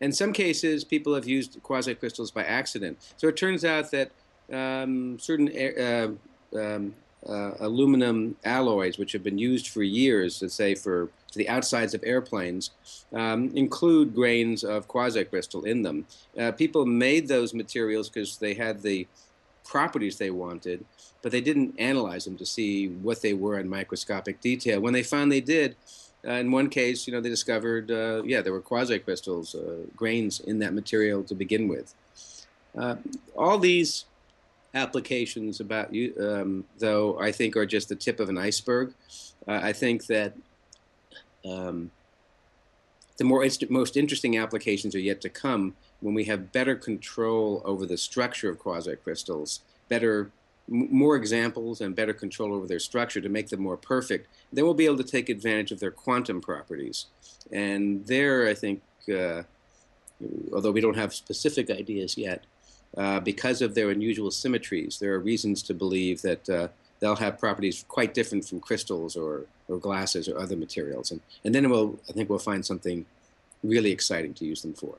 In some cases, people have used quasicrystals by accident. So it turns out that um, certain uh, um, uh, aluminum alloys, which have been used for years, let's say for, for the outsides of airplanes, um, include grains of quasicrystal in them. Uh, people made those materials because they had the properties they wanted, but they didn't analyze them to see what they were in microscopic detail. When they finally did, uh, in one case, you know, they discovered, uh, yeah, there were quasicrystals, uh, grains in that material to begin with. Uh, all these applications about you, um, though, I think are just the tip of an iceberg. Uh, I think that um, the more inst- most interesting applications are yet to come when we have better control over the structure of quasi-crystals, better more examples and better control over their structure to make them more perfect, then we'll be able to take advantage of their quantum properties. And there, I think, uh, although we don't have specific ideas yet, uh, because of their unusual symmetries, there are reasons to believe that uh, they'll have properties quite different from crystals or, or glasses or other materials. And, and then we'll, I think we'll find something really exciting to use them for.